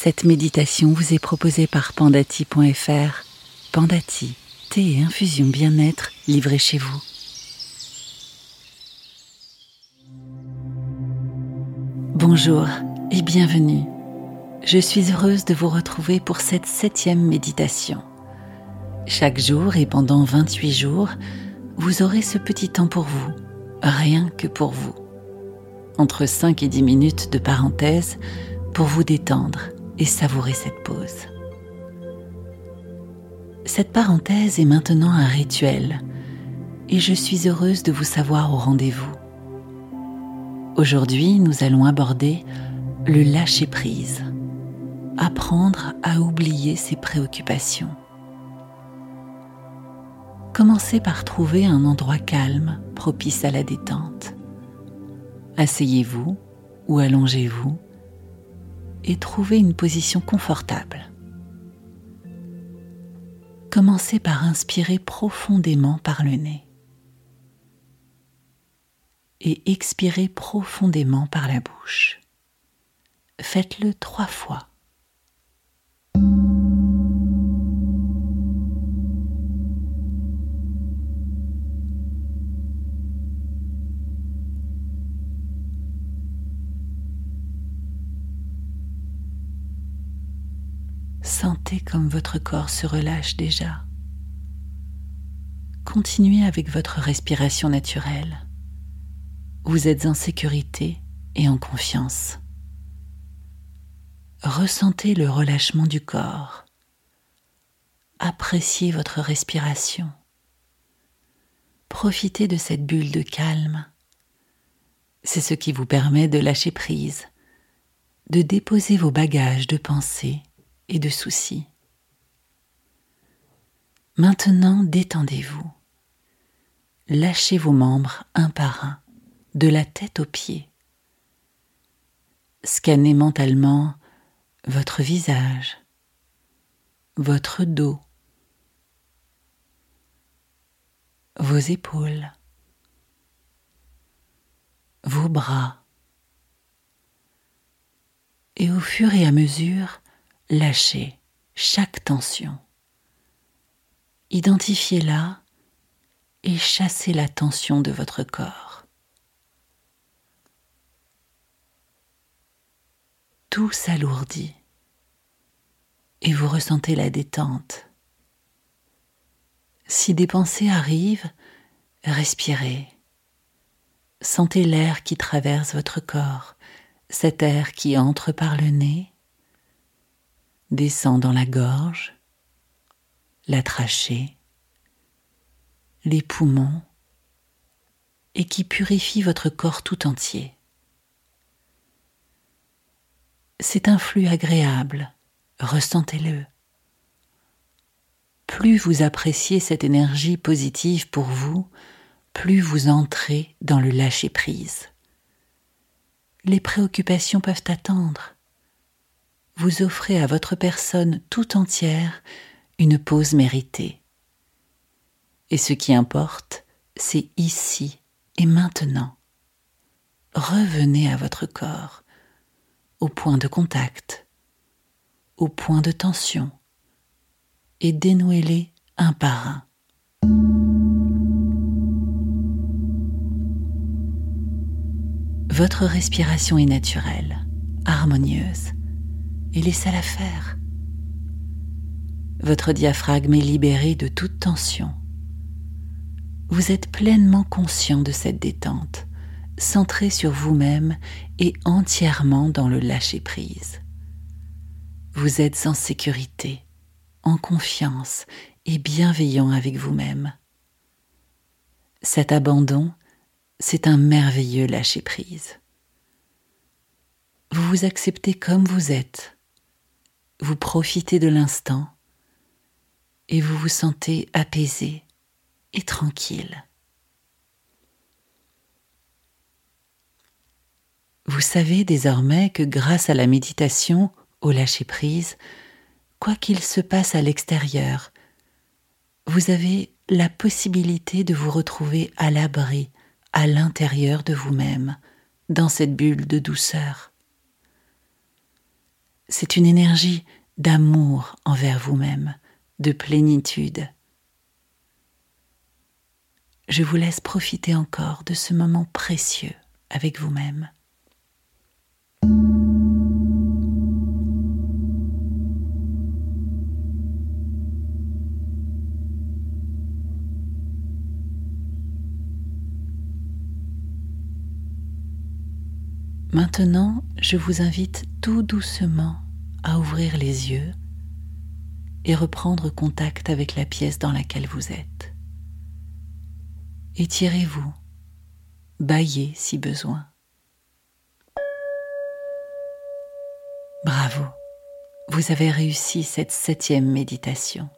Cette méditation vous est proposée par pandati.fr. Pandati, thé et infusion bien-être livrés chez vous. Bonjour et bienvenue. Je suis heureuse de vous retrouver pour cette septième méditation. Chaque jour et pendant 28 jours, vous aurez ce petit temps pour vous, rien que pour vous. Entre 5 et 10 minutes de parenthèse pour vous détendre et savourer cette pause. Cette parenthèse est maintenant un rituel et je suis heureuse de vous savoir au rendez-vous. Aujourd'hui, nous allons aborder le lâcher-prise, apprendre à oublier ses préoccupations. Commencez par trouver un endroit calme, propice à la détente. Asseyez-vous ou allongez-vous et trouvez une position confortable. Commencez par inspirer profondément par le nez et expirez profondément par la bouche. Faites-le trois fois. Sentez comme votre corps se relâche déjà. Continuez avec votre respiration naturelle. Vous êtes en sécurité et en confiance. Ressentez le relâchement du corps. Appréciez votre respiration. Profitez de cette bulle de calme. C'est ce qui vous permet de lâcher prise, de déposer vos bagages de pensée et de soucis. Maintenant, détendez-vous. Lâchez vos membres un par un, de la tête aux pieds. Scannez mentalement votre visage, votre dos, vos épaules, vos bras. Et au fur et à mesure, Lâchez chaque tension. Identifiez-la et chassez la tension de votre corps. Tout s'alourdit et vous ressentez la détente. Si des pensées arrivent, respirez. Sentez l'air qui traverse votre corps, cet air qui entre par le nez descend dans la gorge, la trachée, les poumons et qui purifie votre corps tout entier. C'est un flux agréable, ressentez-le. Plus vous appréciez cette énergie positive pour vous, plus vous entrez dans le lâcher-prise. Les préoccupations peuvent attendre vous offrez à votre personne tout entière une pause méritée. Et ce qui importe, c'est ici et maintenant. Revenez à votre corps, au point de contact, au point de tension, et dénouez-les un par un. Votre respiration est naturelle, harmonieuse et laissez-la faire. Votre diaphragme est libéré de toute tension. Vous êtes pleinement conscient de cette détente, centré sur vous-même et entièrement dans le lâcher-prise. Vous êtes en sécurité, en confiance et bienveillant avec vous-même. Cet abandon, c'est un merveilleux lâcher-prise. Vous vous acceptez comme vous êtes vous profitez de l'instant et vous vous sentez apaisé et tranquille. Vous savez désormais que grâce à la méditation, au lâcher-prise, quoi qu'il se passe à l'extérieur, vous avez la possibilité de vous retrouver à l'abri, à l'intérieur de vous-même, dans cette bulle de douceur. C'est une énergie d'amour envers vous-même, de plénitude. Je vous laisse profiter encore de ce moment précieux avec vous-même. Maintenant, je vous invite tout doucement à ouvrir les yeux et reprendre contact avec la pièce dans laquelle vous êtes. Étirez-vous, baillez si besoin. Bravo, vous avez réussi cette septième méditation.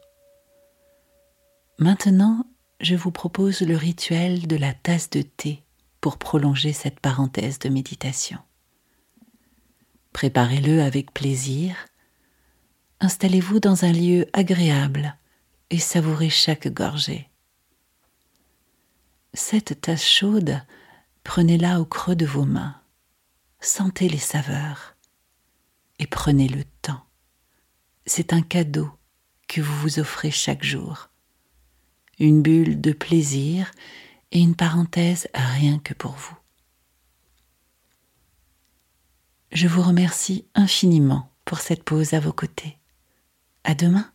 Maintenant, je vous propose le rituel de la tasse de thé pour prolonger cette parenthèse de méditation. Préparez-le avec plaisir. Installez-vous dans un lieu agréable et savourez chaque gorgée. Cette tasse chaude, prenez-la au creux de vos mains. Sentez les saveurs et prenez le temps. C'est un cadeau que vous vous offrez chaque jour. Une bulle de plaisir et une parenthèse rien que pour vous. Je vous remercie infiniment pour cette pause à vos côtés. À demain.